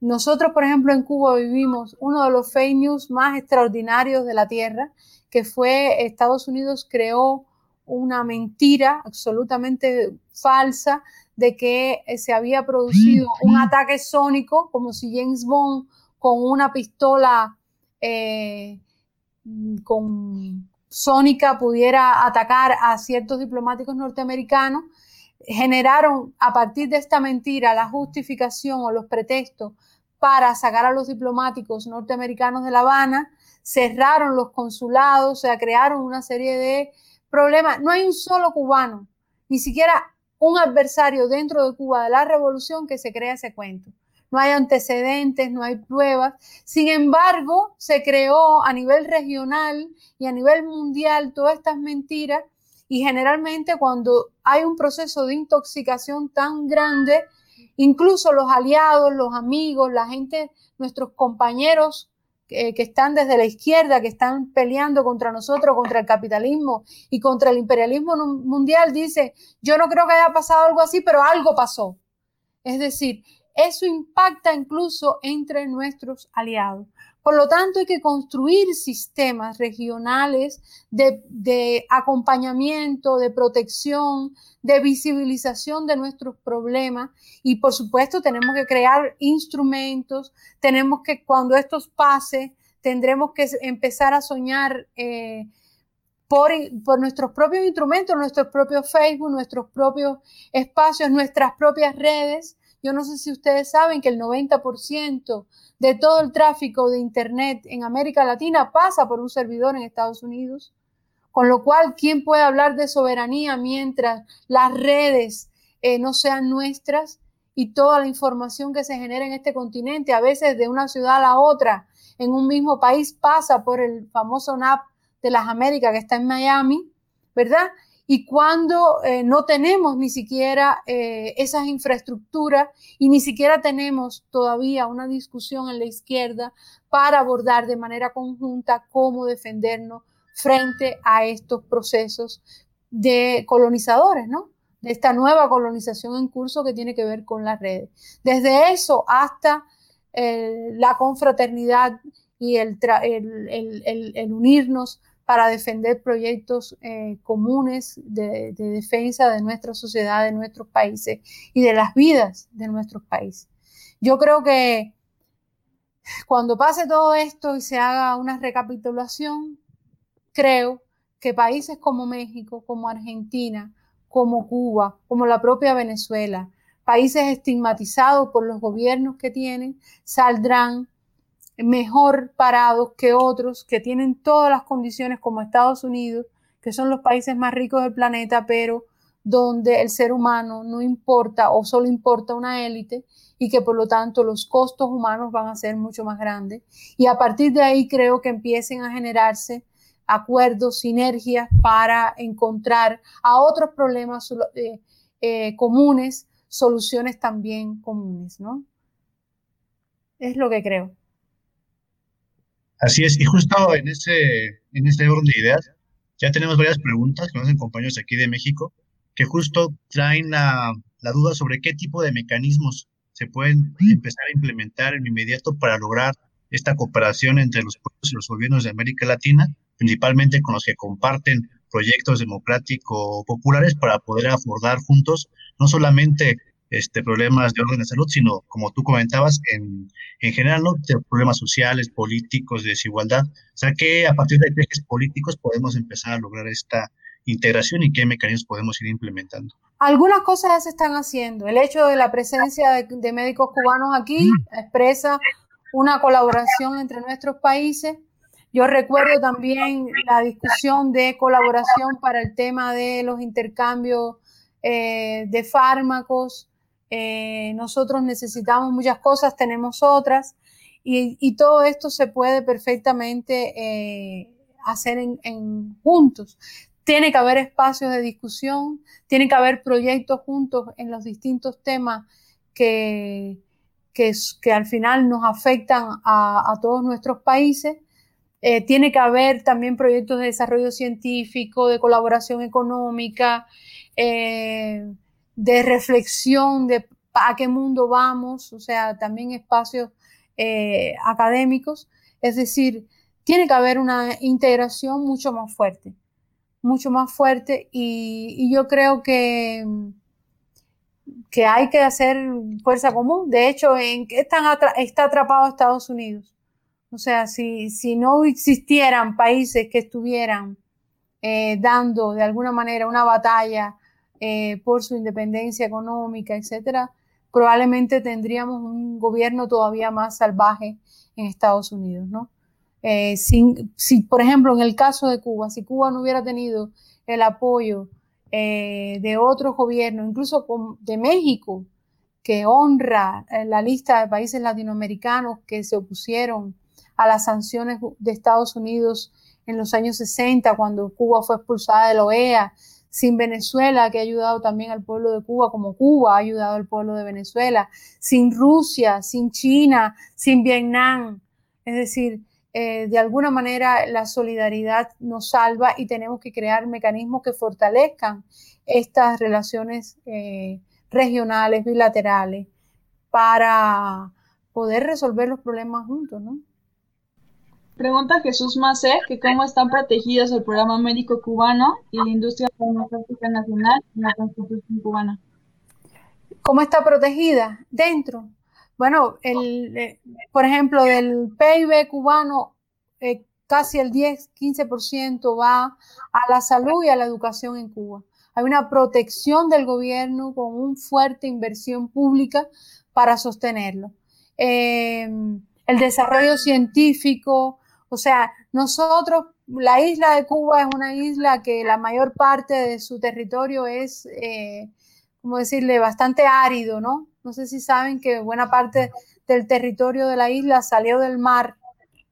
Nosotros, por ejemplo, en Cuba vivimos uno de los fake news más extraordinarios de la Tierra, que fue Estados Unidos creó una mentira absolutamente falsa de que eh, se había producido un ataque sónico, como si James Bond con una pistola eh, con sónica pudiera atacar a ciertos diplomáticos norteamericanos. Generaron a partir de esta mentira la justificación o los pretextos para sacar a los diplomáticos norteamericanos de La Habana, cerraron los consulados, o sea, crearon una serie de problema, no hay un solo cubano, ni siquiera un adversario dentro de Cuba de la revolución que se crea ese cuento. No hay antecedentes, no hay pruebas. Sin embargo, se creó a nivel regional y a nivel mundial todas estas mentiras y generalmente cuando hay un proceso de intoxicación tan grande, incluso los aliados, los amigos, la gente, nuestros compañeros que, están desde la izquierda, que están peleando contra nosotros, contra el capitalismo y contra el imperialismo mundial, dice, yo no creo que haya pasado algo así, pero algo pasó. Es decir, eso impacta incluso entre nuestros aliados. Por lo tanto, hay que construir sistemas regionales de, acompañamiento, de protección, de visibilización de nuestros problemas y, por supuesto, tenemos que crear instrumentos, tenemos que, cuando esto pase, tendremos que empezar a soñar. Eh, por, por, nuestros propios instrumentos, nuestros propios Facebook, nuestros propios espacios, nuestras propias redes. Yo no sé si ustedes saben que el 90% de todo el tráfico de Internet en América Latina pasa por un servidor en Estados Unidos. Con lo cual, ¿quién puede hablar de soberanía mientras las redes eh, no sean nuestras y toda la información que se genera en este continente, a veces de una ciudad a la otra, en un mismo país, pasa por el famoso NAP de las Américas que está en Miami, ¿verdad? Y cuando eh, no tenemos ni siquiera eh, esas infraestructuras y ni siquiera tenemos todavía una discusión en la izquierda para abordar de manera conjunta cómo defendernos frente a estos procesos de colonizadores, ¿no? De esta nueva colonización en curso que tiene que ver con las redes. Desde eso hasta eh, la confraternidad y el, el unirnos para defender proyectos eh, comunes de, defensa de nuestra sociedad, de nuestros países y de las vidas de nuestros países. Yo creo que cuando pase todo esto y se haga una recapitulación, creo que países como México, como Argentina, como Cuba, como la propia Venezuela, países estigmatizados por los gobiernos que tienen, saldrán mejor parados que otros que tienen todas las condiciones como Estados Unidos, que son los países más ricos del planeta, pero donde el ser humano no importa o solo importa una élite y que por lo tanto los costos humanos van a ser mucho más grandes. Y a partir de ahí creo que empiecen a generarse acuerdos, sinergias para encontrar a otros problemas eh, eh, comunes, soluciones también comunes, ¿no? Es lo que creo. Así es, y justo en ese, en ese orden de ideas, ya tenemos varias preguntas que nos hacen compañeros aquí de México, que justo traen la, la duda sobre qué tipo de mecanismos se pueden empezar a implementar en inmediato para lograr esta cooperación entre los pueblos y los gobiernos de América Latina, principalmente con los que comparten proyectos democráticos populares para poder abordar juntos no solamente este, problemas de orden de salud, sino, como tú comentabas, en, en general, ¿no? De problemas sociales, políticos, de desigualdad. O sea, que a partir de ejes políticos podemos empezar a lograr esta integración y qué mecanismos podemos ir implementando. Algunas cosas ya se están haciendo. El hecho de la presencia de, médicos cubanos aquí expresa una colaboración entre nuestros países. Yo recuerdo también la discusión de colaboración para el tema de los intercambios eh, de fármacos. Eh, nosotros necesitamos muchas cosas, tenemos otras, y, todo esto se puede perfectamente eh, hacer en, juntos. Tiene que haber espacios de discusión, tiene que haber proyectos juntos en los distintos temas que, que, al final nos afectan a, todos nuestros países. Eh, tiene que haber también proyectos de desarrollo científico, de colaboración económica, de reflexión de a qué mundo vamos, o sea, también espacios eh, académicos. Es decir, tiene que haber una integración mucho más fuerte mucho más fuerte y, yo creo que, que hay que hacer fuerza común. De hecho, ¿en qué está atrapado Estados Unidos? O sea, si, si no existieran países que estuvieran eh, dando de alguna manera una batalla eh, por su independencia económica, etcétera, probablemente tendríamos un gobierno todavía más salvaje en Estados Unidos, ¿no? Eh, si, por ejemplo, en el caso de Cuba, si Cuba no hubiera tenido el apoyo eh, de otros gobiernos, incluso de México, que honra la lista de países latinoamericanos que se opusieron a las sanciones de Estados Unidos en los años 60, cuando Cuba fue expulsada de la OEA, sin Venezuela, que ha ayudado también al pueblo de Cuba, como Cuba ha ayudado al pueblo de Venezuela, sin Rusia, sin China, sin Vietnam. Es decir, eh, de alguna manera la solidaridad nos salva y tenemos que crear mecanismos que fortalezcan estas relaciones eh, regionales, bilaterales, para poder resolver los problemas juntos, ¿no? Pregunta Jesús Macé que cómo están protegidos el programa médico cubano y la industria farmacéutica nacional en la constitución cubana. ¿Cómo está protegida? Dentro. Bueno, eh, por ejemplo, del PIB cubano, eh, casi el 10-15% va a la salud y a la educación en Cuba. Hay una protección del gobierno con una fuerte inversión pública para sostenerlo. Em, el desarrollo científico, o sea, nosotros, la isla de Cuba es una isla que la mayor parte de su territorio es, eh, como decirle, bastante árido, ¿no? No sé si saben que buena parte del territorio de la isla salió del mar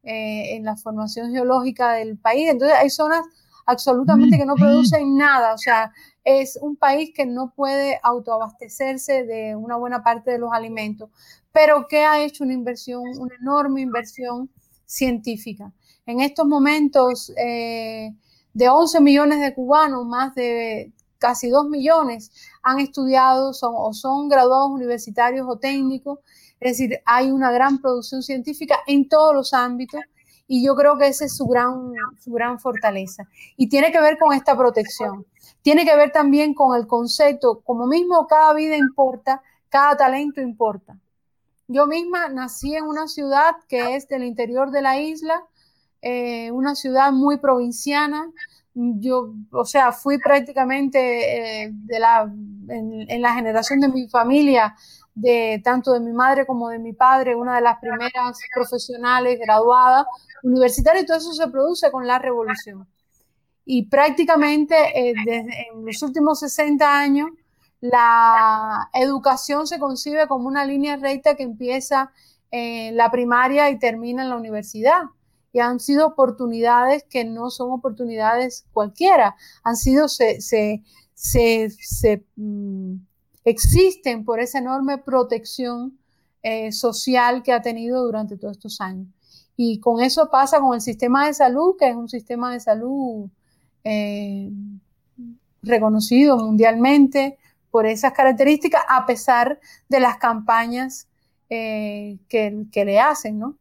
eh, en la formación geológica del país. Entonces hay zonas absolutamente que no producen nada. O sea, es un país que no puede autoabastecerse de una buena parte de los alimentos, pero que ha hecho una inversión, una enorme inversión científica. En estos momentos, eh, de 11 millones de cubanos, más de casi 2 millones han estudiado son, o son graduados universitarios o técnicos. Es decir, hay una gran producción científica en todos los ámbitos y yo creo que esa es su gran, su gran fortaleza. Y tiene que ver con esta protección. Tiene que ver también con el concepto, como mismo cada vida importa, cada talento importa. Yo misma nací en una ciudad que es del interior de la isla, eh, una ciudad muy provinciana, yo, o sea, fui prácticamente eh, de la, en, la generación de mi familia, de tanto de mi madre como de mi padre, una de las primeras profesionales graduadas universitarias, y todo eso se produce con la revolución. Y prácticamente eh, desde en los últimos 60 años, la educación se concibe como una línea recta que empieza en la primaria y termina en la universidad. Y han sido oportunidades que no son oportunidades cualquiera, han sido, se, se, se, mm, existen por esa enorme protección eh, social que ha tenido durante todos estos años. Y con eso pasa con el sistema de salud, que es un sistema de salud eh, reconocido mundialmente por esas características, a pesar de las campañas eh, que, le hacen, ¿no?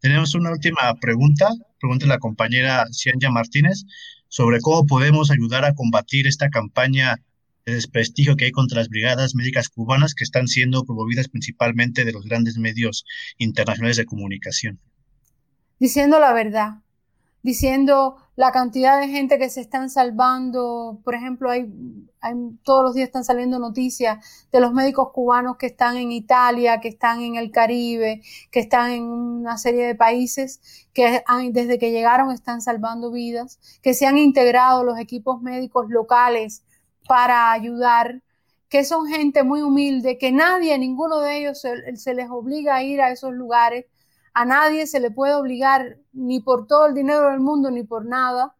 Tenemos una última pregunta, pregunta la compañera Cianya Martínez, sobre cómo podemos ayudar a combatir esta campaña de desprestigio que hay contra las brigadas médicas cubanas que están siendo promovidas principalmente de los grandes medios internacionales de comunicación. Diciendo la verdad, diciendo la cantidad de gente que se están salvando. Por ejemplo, hay, todos los días están saliendo noticias de los médicos cubanos que están en Italia, que están en el Caribe, que están en una serie de países que desde que llegaron están salvando vidas, que se han integrado los equipos médicos locales para ayudar que son gente muy humilde, que nadie, ninguno de ellos se les obliga a ir a esos lugares, a nadie se le puede obligar, ni por todo el dinero del mundo, ni por nada,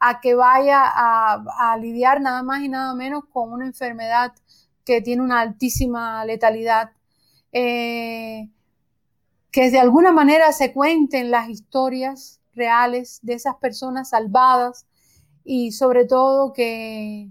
a que vaya a, lidiar nada más y nada menos con una enfermedad que tiene una altísima letalidad. Eh, que de alguna manera se cuenten las historias reales de esas personas salvadas y sobre todo que,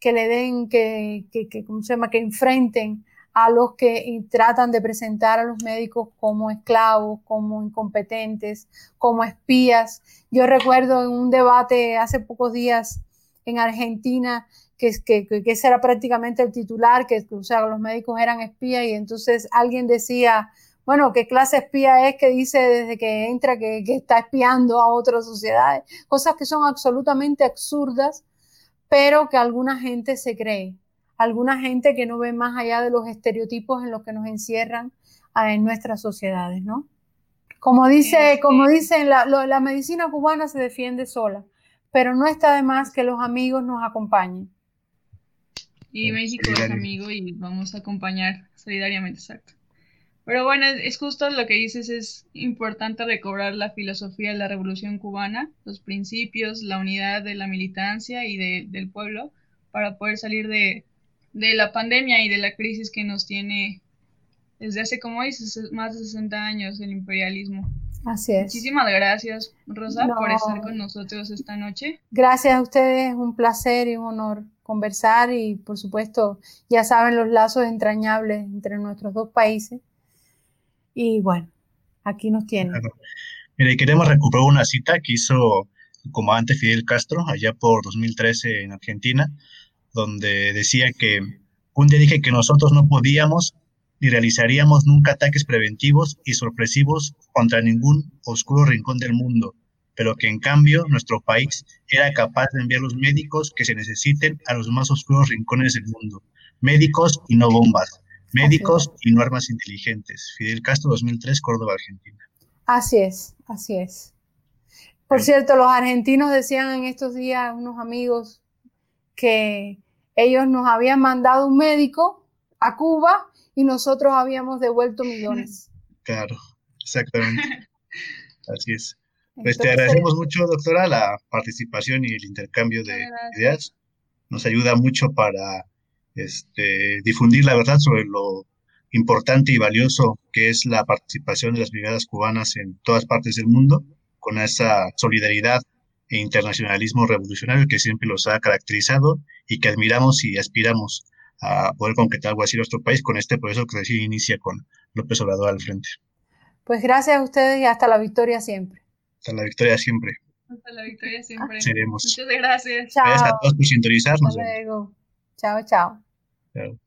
que le den, que, que, que, se llama? que enfrenten a los que tratan de presentar a los médicos como esclavos, como incompetentes, como espías. Yo recuerdo en un debate hace pocos días en Argentina que, que, que ese era prácticamente el titular, que o sea, los médicos eran espías y entonces alguien decía, bueno, ¿qué clase espía es que dice desde que entra que, que está espiando a otras sociedades? Cosas que son absolutamente absurdas, pero que alguna gente se cree alguna gente que no ve más allá de los estereotipos en los que nos encierran ah, en nuestras sociedades, ¿no? Como dice, como dicen, la, la medicina cubana se defiende sola, pero no está de más que los amigos nos acompañen. Y México es amigo y vamos a acompañar solidariamente, exacto. Pero bueno, es justo lo que dices, es importante recobrar la filosofía de la revolución cubana, los principios, la unidad de la militancia y del pueblo para poder salir de, de la pandemia y de la crisis que nos tiene desde hace, como dices, más de 60 años el imperialismo. Así es. Muchísimas gracias, Rosa, por estar con nosotros esta noche. Gracias a ustedes, un placer y un honor conversar y, por supuesto, ya saben los lazos entrañables entre nuestros dos países. Y bueno, aquí nos tienen. Mira, y queremos recuperar una cita que hizo el comandante Fidel Castro allá por 2013 en Argentina, donde decía que un día dije que nosotros no podíamos ni realizaríamos nunca ataques preventivos y sorpresivos contra ningún oscuro rincón del mundo, pero que en cambio nuestro país era capaz de enviar los médicos que se necesiten a los más oscuros rincones del mundo. Médicos y no bombas, médicos y no armas inteligentes. Fidel Castro 2003, Córdoba, Argentina. Así es, así es. Por cierto, los argentinos decían en estos días, unos amigos, que ellos nos habían mandado un médico a Cuba y nosotros habíamos devuelto millones. Claro, exactamente. Así es. Pues te agradecemos mucho, doctora, la participación y el intercambio de ideas. Nos ayuda mucho para este, difundir la verdad sobre lo importante y valioso que es la participación de las brigadas cubanas en todas partes del mundo, con esa solidaridad e internacionalismo revolucionario que siempre los ha caracterizado y que admiramos y aspiramos a poder concretar algo así en nuestro país con este proceso que recién inicia con López Obrador al frente. Pues gracias a ustedes y hasta la victoria siempre. Hasta la victoria siempre. Hasta la victoria siempre. Seremos. Muchas gracias. Gracias a todos por sintonizarnos. Hasta luego. Chao, chao. Chao.